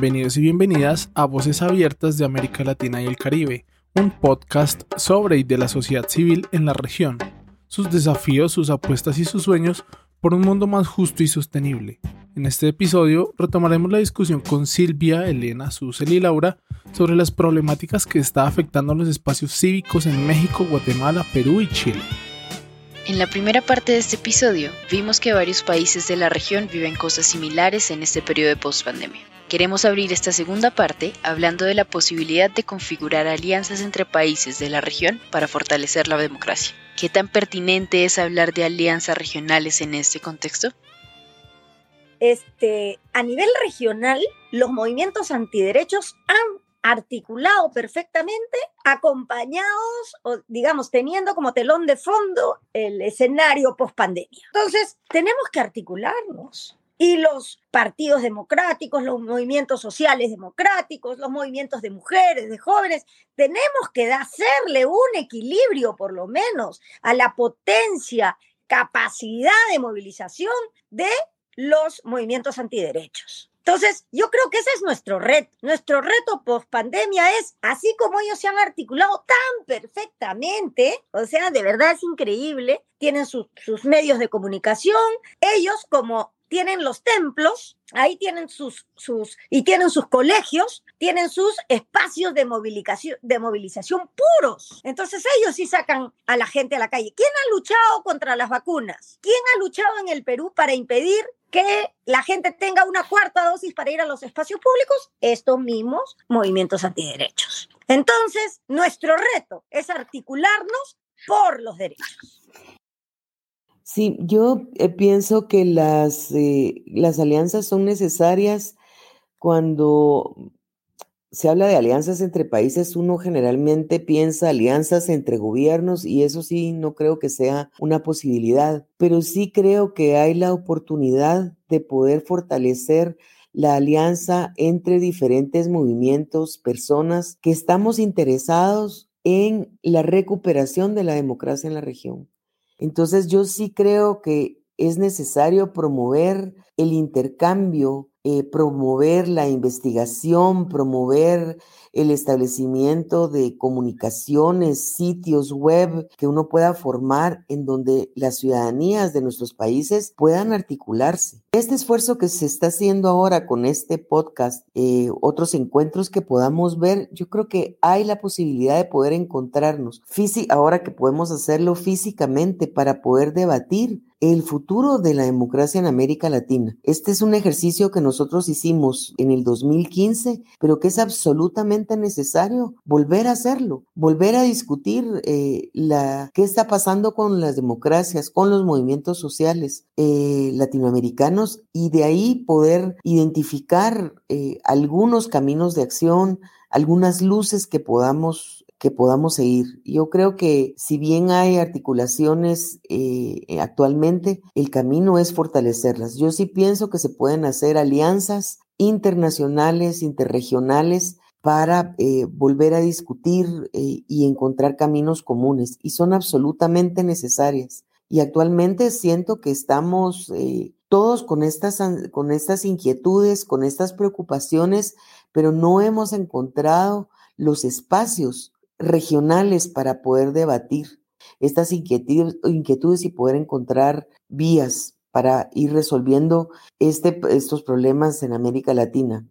Bienvenidos y bienvenidas a Voces Abiertas de América Latina y el Caribe, un podcast sobre y de la sociedad civil en la región, sus desafíos, sus apuestas y sus sueños por un mundo más justo y sostenible. En este episodio retomaremos la discusión con Silvia, Elena, Susel y Laura sobre las problemáticas que está afectando los espacios cívicos en México, Guatemala, Perú y Chile. En la primera parte de este episodio vimos que varios países de la región viven cosas similares en este periodo de pospandemia. Queremos abrir esta segunda parte hablando de la posibilidad de configurar alianzas entre países de la región para fortalecer la democracia. ¿Qué tan pertinente es hablar de alianzas regionales en este contexto? Este, a nivel regional, los movimientos antiderechos han articulado perfectamente, acompañados o digamos teniendo como telón de fondo el escenario post pandemia. Entonces, tenemos que articularnos. Y los partidos democráticos, los movimientos sociales democráticos, los movimientos de mujeres, de jóvenes, tenemos que hacerle un equilibrio por lo menos a la potencia, capacidad de movilización de los movimientos antiderechos. Entonces, yo creo que ese es nuestro reto. Nuestro reto post pandemia es, así como ellos se han articulado tan perfectamente, o sea, de verdad es increíble, tienen sus, sus medios de comunicación, ellos como tienen los templos, ahí tienen sus, sus, y tienen sus colegios, tienen sus espacios de movilización, de movilización puros. Entonces ellos sí sacan a la gente a la calle. ¿Quién ha luchado contra las vacunas? ¿Quién ha luchado en el Perú para impedir que la gente tenga una cuarta dosis para ir a los espacios públicos? Estos mismos movimientos antiderechos. Entonces, nuestro reto es articularnos por los derechos. Sí, yo eh, pienso que las, eh, las alianzas son necesarias cuando se habla de alianzas entre países, uno generalmente piensa alianzas entre gobiernos y eso sí no creo que sea una posibilidad, pero sí creo que hay la oportunidad de poder fortalecer la alianza entre diferentes movimientos, personas que estamos interesados en la recuperación de la democracia en la región. Entonces yo sí creo que es necesario promover el intercambio, eh, promover la investigación, promover el establecimiento de comunicaciones, sitios web que uno pueda formar en donde las ciudadanías de nuestros países puedan articularse. Este esfuerzo que se está haciendo ahora con este podcast, eh, otros encuentros que podamos ver, yo creo que hay la posibilidad de poder encontrarnos, ahora que podemos hacerlo físicamente para poder debatir el futuro de la democracia en América Latina. Este es un ejercicio que nosotros hicimos en el 2015, pero que es absolutamente necesario volver a hacerlo, volver a discutir eh, la, qué está pasando con las democracias, con los movimientos sociales eh, latinoamericanos y de ahí poder identificar eh, algunos caminos de acción, algunas luces que podamos que podamos seguir. Yo creo que si bien hay articulaciones eh, eh, actualmente, el camino es fortalecerlas. Yo sí pienso que se pueden hacer alianzas internacionales, interregionales, para eh, volver a discutir y encontrar caminos comunes. Y son absolutamente necesarias. Y actualmente siento que estamos todos con estas, con estas inquietudes, con estas preocupaciones, pero no hemos encontrado los espacios regionales para poder debatir estas inquietudes, y poder encontrar vías para ir resolviendo este, estos problemas en América Latina.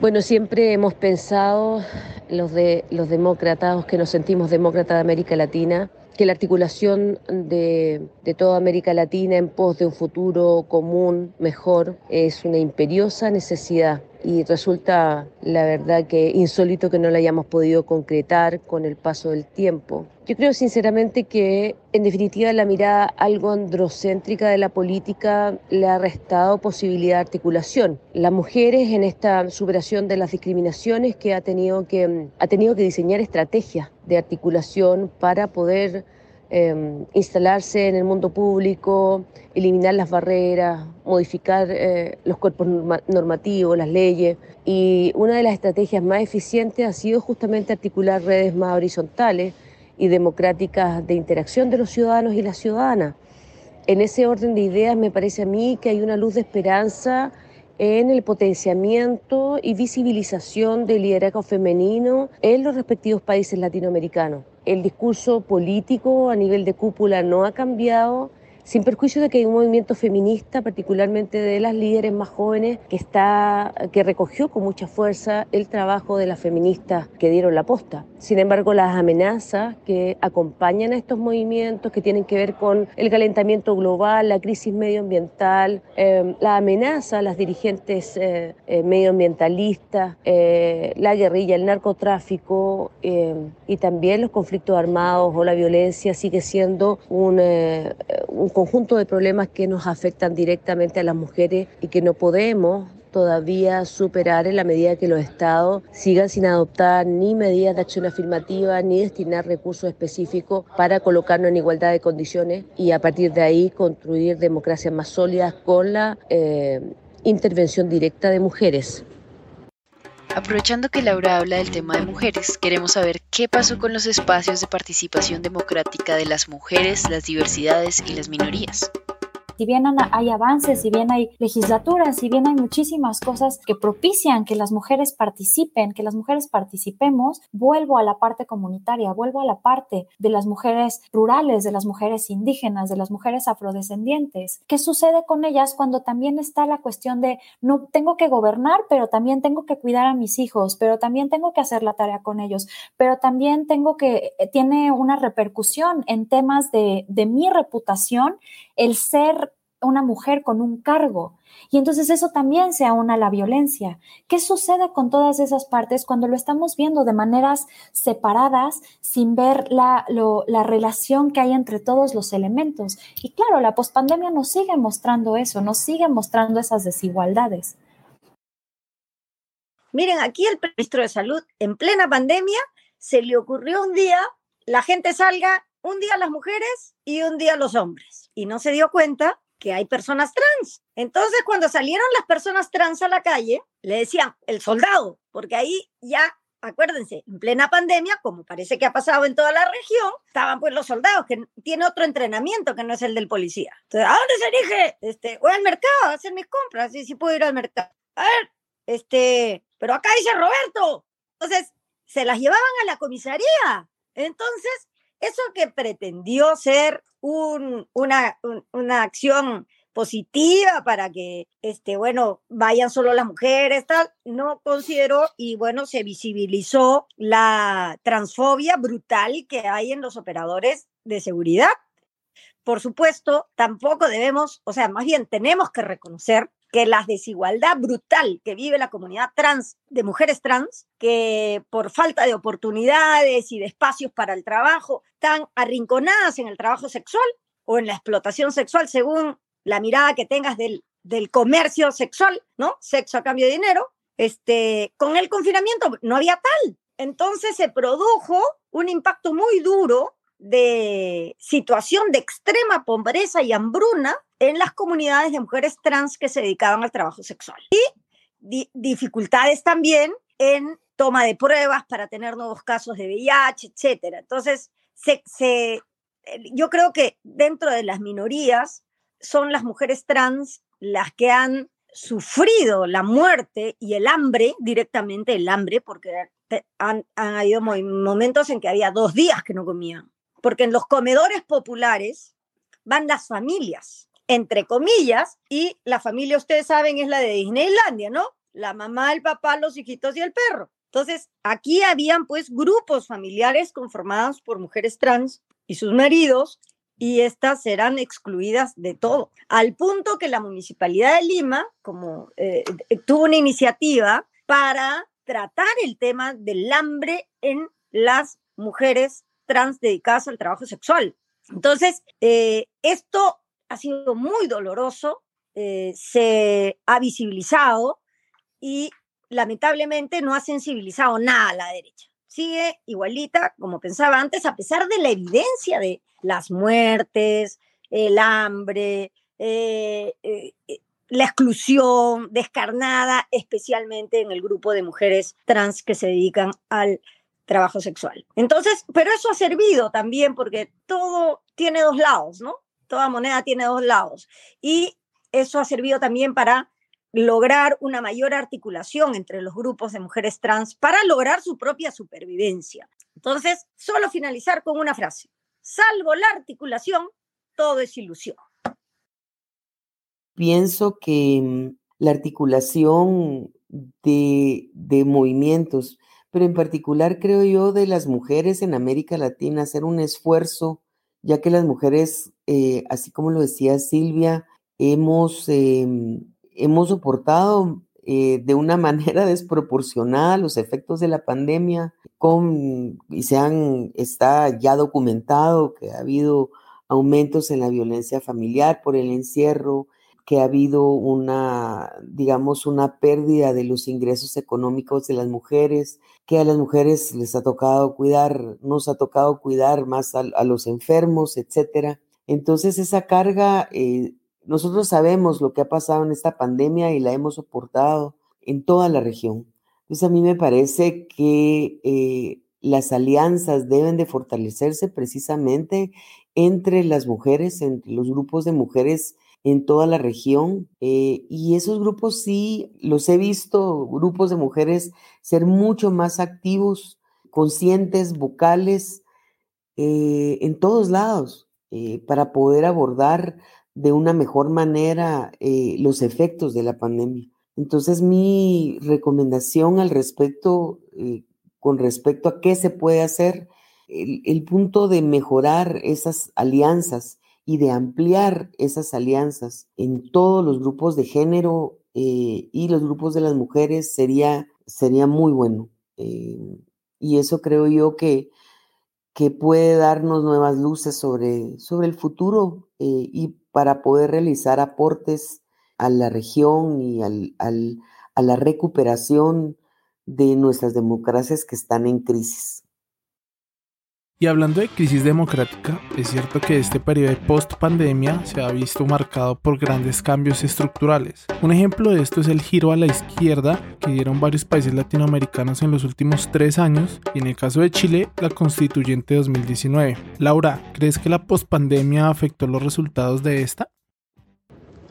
Bueno, siempre hemos pensado los de los demócratas, que nos sentimos demócratas de América Latina, que la articulación de, de, toda América Latina en pos de un futuro común, mejor, es una imperiosa necesidad y resulta, la verdad, que insólito que no la hayamos podido concretar con el paso del tiempo. Yo creo sinceramente que, en definitiva, la mirada algo androcéntrica de la política le ha restado posibilidad de articulación. Las mujeres en esta superación de las discriminaciones que ha tenido que, ha tenido que diseñar estrategias de articulación para poder Em, instalarse en el mundo público, eliminar las barreras, modificar eh, los cuerpos normativos, las leyes. Y una de las estrategias más eficientes ha sido justamente articular redes más horizontales y democráticas de interacción de los ciudadanos y las ciudadanas. En ese orden de ideas me parece a mí que hay una luz de esperanza en el potenciamiento y visibilización del liderazgo femenino en los respectivos países latinoamericanos. El discurso político a nivel de cúpula no ha cambiado, sin perjuicio de que hay un movimiento feminista, particularmente de las líderes más jóvenes, que, está, que recogió con mucha fuerza el trabajo de las feministas que dieron la posta. Sin embargo, las amenazas que acompañan a estos movimientos, que tienen que ver con el calentamiento global, la crisis medioambiental, eh, la amenaza a las dirigentes eh, eh, medioambientalistas, la guerrilla, el narcotráfico y también los conflictos armados o la violencia sigue siendo un conjunto de problemas que nos afectan directamente a las mujeres y que no podemos todavía superar en la medida que los estados sigan sin adoptar ni medidas de acción afirmativa ni destinar recursos específicos para colocarnos en igualdad de condiciones y a partir de ahí construir democracias más sólidas con la eh, intervención directa de mujeres. Aprovechando que Laura habla del tema de mujeres, queremos saber qué pasó con los espacios de participación democrática de las mujeres, las diversidades y las minorías si bien hay avances, si bien hay legislaturas, si bien hay muchísimas cosas que propician que las mujeres participen, que las mujeres participemos, vuelvo a la parte comunitaria, vuelvo a la parte de las mujeres rurales, de las mujeres indígenas, de las mujeres afrodescendientes. ¿Qué sucede con ellas cuando también está la cuestión de no tengo que gobernar, pero también tengo que cuidar a mis hijos, pero también tengo que hacer la tarea con ellos, pero también tengo que, eh, tiene una repercusión en temas de, de mi reputación el ser una mujer con un cargo. Y entonces eso también se aúna a la violencia. ¿Qué sucede con todas esas partes cuando lo estamos viendo de maneras separadas, sin ver la, la relación que hay entre todos los elementos? Y claro, la pospandemia nos sigue mostrando eso, nos sigue mostrando esas desigualdades. Miren, aquí el ministro de Salud, en plena pandemia, se le ocurrió un día, la gente salga un día las mujeres y un día los hombres. Y no se dio cuenta que hay personas trans. Entonces, cuando salieron las personas trans a la calle, le decían el soldado, porque ahí ya, acuérdense, en plena pandemia, como parece que ha pasado en toda la región, estaban pues los soldados, que tiene otro entrenamiento que no es el del policía. Entonces, ¿a dónde se dirige? Este, voy al mercado a hacer mis compras, y si puedo ir al mercado. A ver, este, pero acá dice Roberto. Entonces, se las llevaban a la comisaría. Entonces, eso que pretendió ser una, una acción positiva para que, este, bueno, vayan solo las mujeres, tal, no consideró y bueno, se visibilizó la transfobia brutal que hay en los operadores de seguridad. Por supuesto, tampoco debemos, o sea, más bien tenemos que reconocer que la desigualdad brutal que vive la comunidad trans, de mujeres trans, que por falta de oportunidades y de espacios para el trabajo, están arrinconadas en el trabajo sexual o en la explotación sexual según la mirada que tengas del, del comercio sexual, ¿no? Sexo a cambio de dinero. Este, con el confinamiento no había tal. Entonces se produjo un impacto muy duro de situación de extrema pobreza y hambruna en las comunidades de mujeres trans que se dedicaban al trabajo sexual. Y dificultades también en toma de pruebas para tener nuevos casos de VIH, etcétera. Entonces, se, se, yo creo que dentro de las minorías son las mujeres trans las que han sufrido la muerte y el hambre, directamente el hambre, porque han, han habido momentos en que había dos días que no comían porque en los comedores populares van las familias, entre comillas, y la familia, ustedes saben, es la de Disneylandia, ¿no? La mamá, el papá, los hijitos y el perro. Entonces, aquí habían pues grupos familiares conformados por mujeres trans y sus maridos, y estas serán excluidas de todo, al punto que la Municipalidad de Lima, como eh, tuvo una iniciativa para tratar el tema del hambre en las mujeres trans dedicadas al trabajo sexual. Entonces, eh, esto ha sido muy doloroso, eh, se ha visibilizado y lamentablemente no ha sensibilizado nada a la derecha. Sigue igualita como pensaba antes, a pesar de la evidencia de las muertes, el hambre, eh, la exclusión descarnada, especialmente en el grupo de mujeres trans que se dedican al trabajo sexual. Entonces, pero eso ha servido también porque todo tiene dos lados, ¿no? Toda moneda tiene dos lados. Y eso ha servido también para lograr una mayor articulación entre los grupos de mujeres trans para lograr su propia supervivencia. Entonces, solo finalizar con una frase. Salvo la articulación, todo es ilusión. Pienso que mm, la articulación de, de movimientos, pero en particular creo yo de las mujeres en América Latina, hacer un esfuerzo, ya que las mujeres, eh, así como lo decía Silvia, hemos, em, hemos soportado eh, de una manera desproporcionada los efectos de la pandemia con, y se han, está ya documentado que ha habido aumentos en la violencia familiar por el encierro, que ha habido una, digamos, una pérdida de los ingresos económicos de las mujeres, que a las mujeres les ha tocado cuidar, nos ha tocado cuidar más a, los enfermos, etcétera. Entonces esa carga, eh, nosotros sabemos lo que ha pasado en esta pandemia y la hemos soportado en toda la región. Entonces a mí me parece que eh, las alianzas deben de fortalecerse precisamente entre las mujeres, entre los grupos de mujeres en toda la región. Eh, y esos grupos sí, los he visto, grupos de mujeres ser mucho más activos, conscientes, vocales, eh, en todos lados, eh, para poder abordar de una mejor manera los efectos de la pandemia. Entonces, mi recomendación al respecto, con respecto a qué se puede hacer, el punto de mejorar esas alianzas y de ampliar esas alianzas en todos los grupos de género eh, y los grupos de las mujeres sería, sería muy bueno. Eh, y eso creo yo que, que puede darnos nuevas luces sobre, sobre el futuro eh, y para poder realizar aportes a la región y al, al, a la recuperación de nuestras democracias que están en crisis. Y hablando de crisis democrática, es cierto que este periodo de post-pandemia se ha visto marcado por grandes cambios estructurales. Un ejemplo de esto es el giro a la izquierda que dieron varios países latinoamericanos en los últimos tres años y en el caso de Chile, la constituyente 2019. Laura, ¿crees que la post-pandemia afectó los resultados de esta?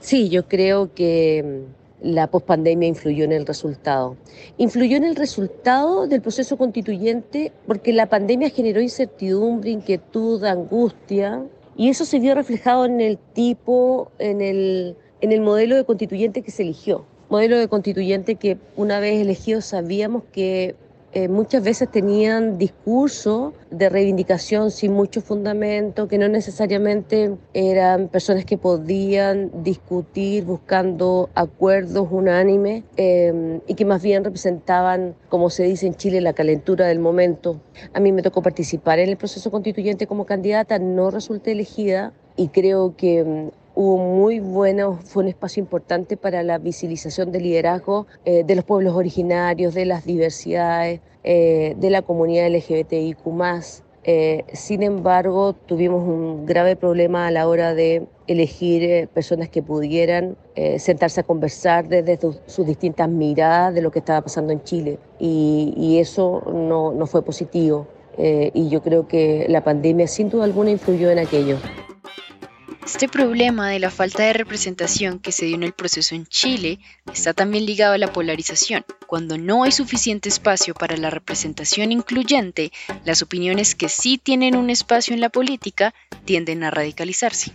Sí, yo creo que la pospandemia influyó en el resultado. Influyó en el resultado del proceso constituyente porque la pandemia generó incertidumbre, inquietud, angustia, y eso se vio reflejado en el tipo, en el, en el modelo de constituyente que se eligió. Modelo de constituyente que una vez elegido sabíamos que eh, muchas veces tenían discurso de reivindicación sin mucho fundamento, que no necesariamente eran personas que podían discutir buscando acuerdos unánimes em, y que más bien representaban, como se dice en Chile, la calentura del momento. A mí me tocó participar en el proceso constituyente como candidata, no resulté elegida y creo que em, hubo muy bueno, fue un espacio importante para la visibilización del liderazgo eh, de los pueblos originarios, de las diversidades, eh, de la comunidad LGBTIQ. Eh, sin embargo, tuvimos un grave problema a la hora de elegir personas que pudieran sentarse a conversar desde sus distintas miradas de lo que estaba pasando en Chile. Y, eso no, no, fue positivo. y yo creo que la pandemia sin duda alguna influyó en aquello. Este problema de la falta de representación que se dio en el proceso en Chile está también ligado a la polarización. Cuando no hay suficiente espacio para la representación incluyente, las opiniones que sí tienen un espacio en la política tienden a radicalizarse.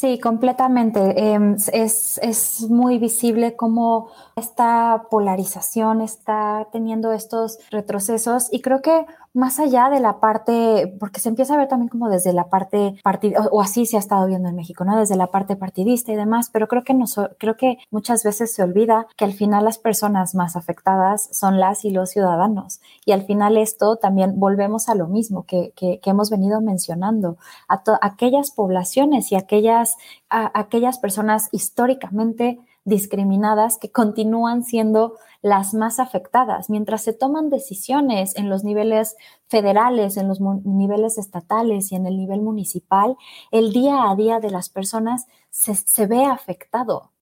Sí, completamente. Em, es, es, muy visible cómo esta polarización está teniendo estos retrocesos y creo que más allá de la parte, porque se empieza a ver también como desde la parte partidista, o, así se ha estado viendo en México, ¿no? Desde la parte partidista y demás, pero creo que, no creo que muchas veces se olvida que al final las personas más afectadas son las y los ciudadanos. Y al final esto también volvemos a lo mismo que, que, hemos venido mencionando, a aquellas poblaciones y aquellas, a aquellas personas históricamente discriminadas que continúan siendo las más afectadas. Mientras se toman decisiones en los niveles federales, en los niveles estatales y en el nivel municipal, el día a día de las personas se, ve afectado.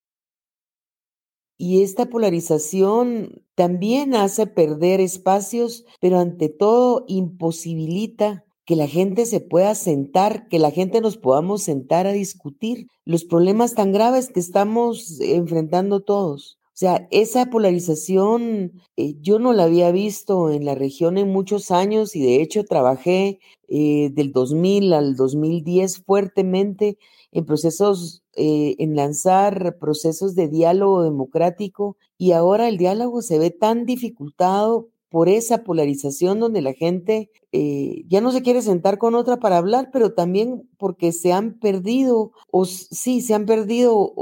Y esta polarización también hace perder espacios, pero ante todo imposibilita que la gente se pueda sentar, que la gente nos podamos sentar a discutir los problemas tan graves que estamos enfrentando todos. O sea, esa polarización eh, yo no la había visto en la región en muchos años y de hecho trabajé eh, del 2000 al 2010 fuertemente en procesos, eh, en lanzar procesos de diálogo democrático y ahora el diálogo se ve tan dificultado por esa polarización donde la gente ya no se quiere sentar con otra para hablar, pero también porque se han perdido, o sí, se han perdido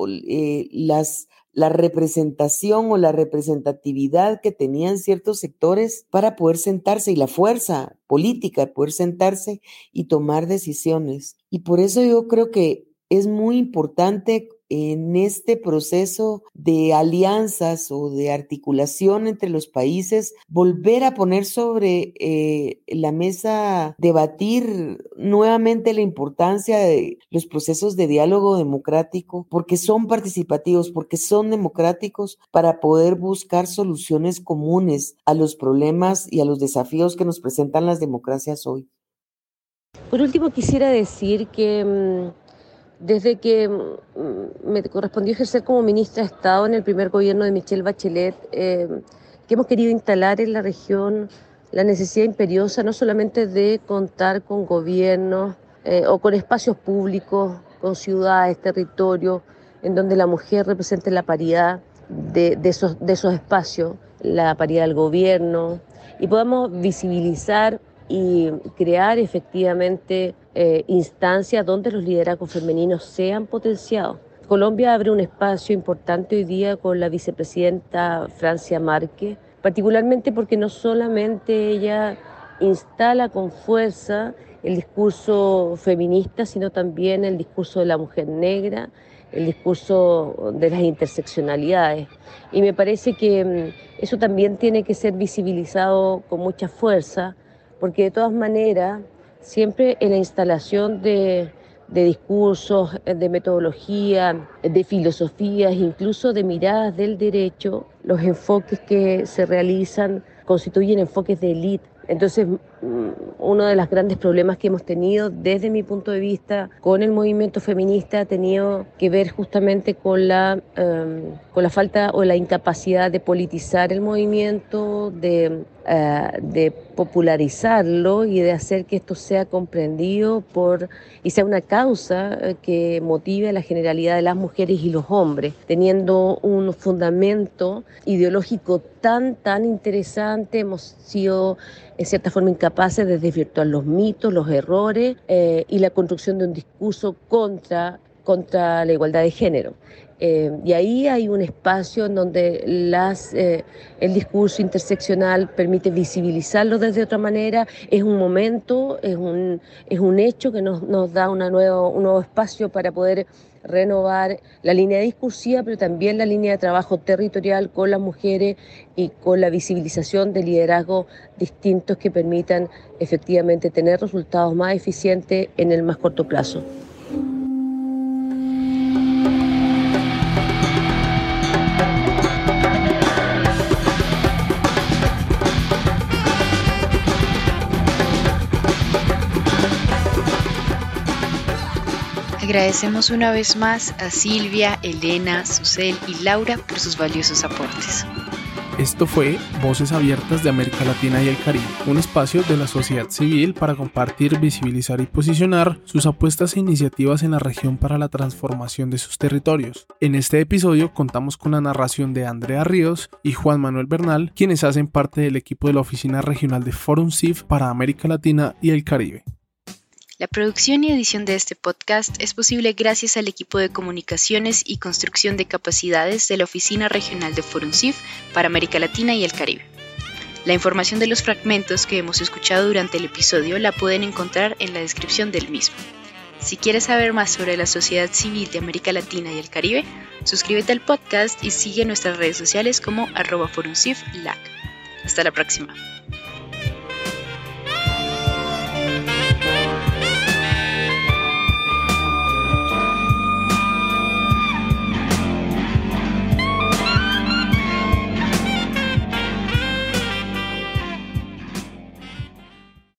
las la representación o la representatividad que tenían ciertos sectores para poder sentarse y la fuerza política de poder sentarse y tomar decisiones. Y por eso yo creo que es muy importante en este proceso de alianzas o de articulación entre los países, volver a poner sobre eh, la mesa, debatir nuevamente la importancia de los procesos de diálogo democrático, porque son participativos, porque son democráticos para poder buscar soluciones comunes a los problemas y a los desafíos que nos presentan las democracias hoy. Por último, quisiera decir que mm, desde que mm, me correspondió ejercer como ministra de Estado en el primer gobierno de Michelle Bachelet, eh, que hemos querido instalar en la región la necesidad imperiosa no solamente de contar con gobiernos eh, o con espacios públicos, con ciudades, territorios, en donde la mujer represente la paridad de, esos, de esos espacios, la paridad del gobierno, y podamos visibilizar y crear efectivamente eh, instancias donde los liderazgos femeninos sean potenciados. Colombia abre un espacio importante hoy día con la vicepresidenta Francia Márquez, particularmente porque no solamente ella instala con fuerza el discurso feminista, sino también el discurso de la mujer negra, el discurso de las interseccionalidades. Y me parece que mm, eso también tiene que ser visibilizado con mucha fuerza porque de todas maneras, siempre en la instalación de, discursos, de metodología, de filosofías, incluso de miradas del derecho, los enfoques que se realizan constituyen enfoques de élite entonces, mm, uno de los grandes problemas que hemos tenido desde mi punto de vista con el movimiento feminista ha tenido que ver justamente con la, em, con la falta o la incapacidad de politizar el movimiento, de, eh, de popularizarlo y de hacer que esto sea comprendido por y sea una causa eh, que motive a la generalidad de las mujeres y los hombres, teniendo un fundamento ideológico tan, tan interesante. Hemos sido en cierta forma incapaces de desvirtuar los mitos, los errores eh, y la construcción de un discurso contra, contra la igualdad de género. Eh, y ahí hay un espacio en donde las, eh, el discurso interseccional permite visibilizarlo desde otra manera. Es un momento, es un, es un hecho que nos, nos da un nuevo espacio para poder renovar la línea discursiva, pero también la línea de trabajo territorial con las mujeres y con la visibilización de liderazgos distintos que permitan efectivamente tener resultados más eficientes en el más corto plazo. Agradecemos una vez más a Silvia, Elena, Susel y Laura por sus valiosos aportes. Esto fue Voces Abiertas de América Latina y el Caribe, un espacio de la sociedad civil para compartir, visibilizar y posicionar sus apuestas e iniciativas en la región para la transformación de sus territorios. En este episodio contamos con la narración de Andrea Ríos y Juan Manuel Bernal, quienes hacen parte del equipo de la Oficina Regional de Forum CIF para América Latina y el Caribe. La producción y edición de este podcast es posible gracias al equipo de comunicaciones y construcción de capacidades de la Oficina Regional de ForumCIF para América Latina y el Caribe. La información de los fragmentos que hemos escuchado durante el episodio la pueden encontrar en la descripción del mismo. Si quieres saber más sobre la sociedad civil de América Latina y el Caribe, suscríbete al podcast y sigue nuestras redes sociales como arroba. Hasta la próxima.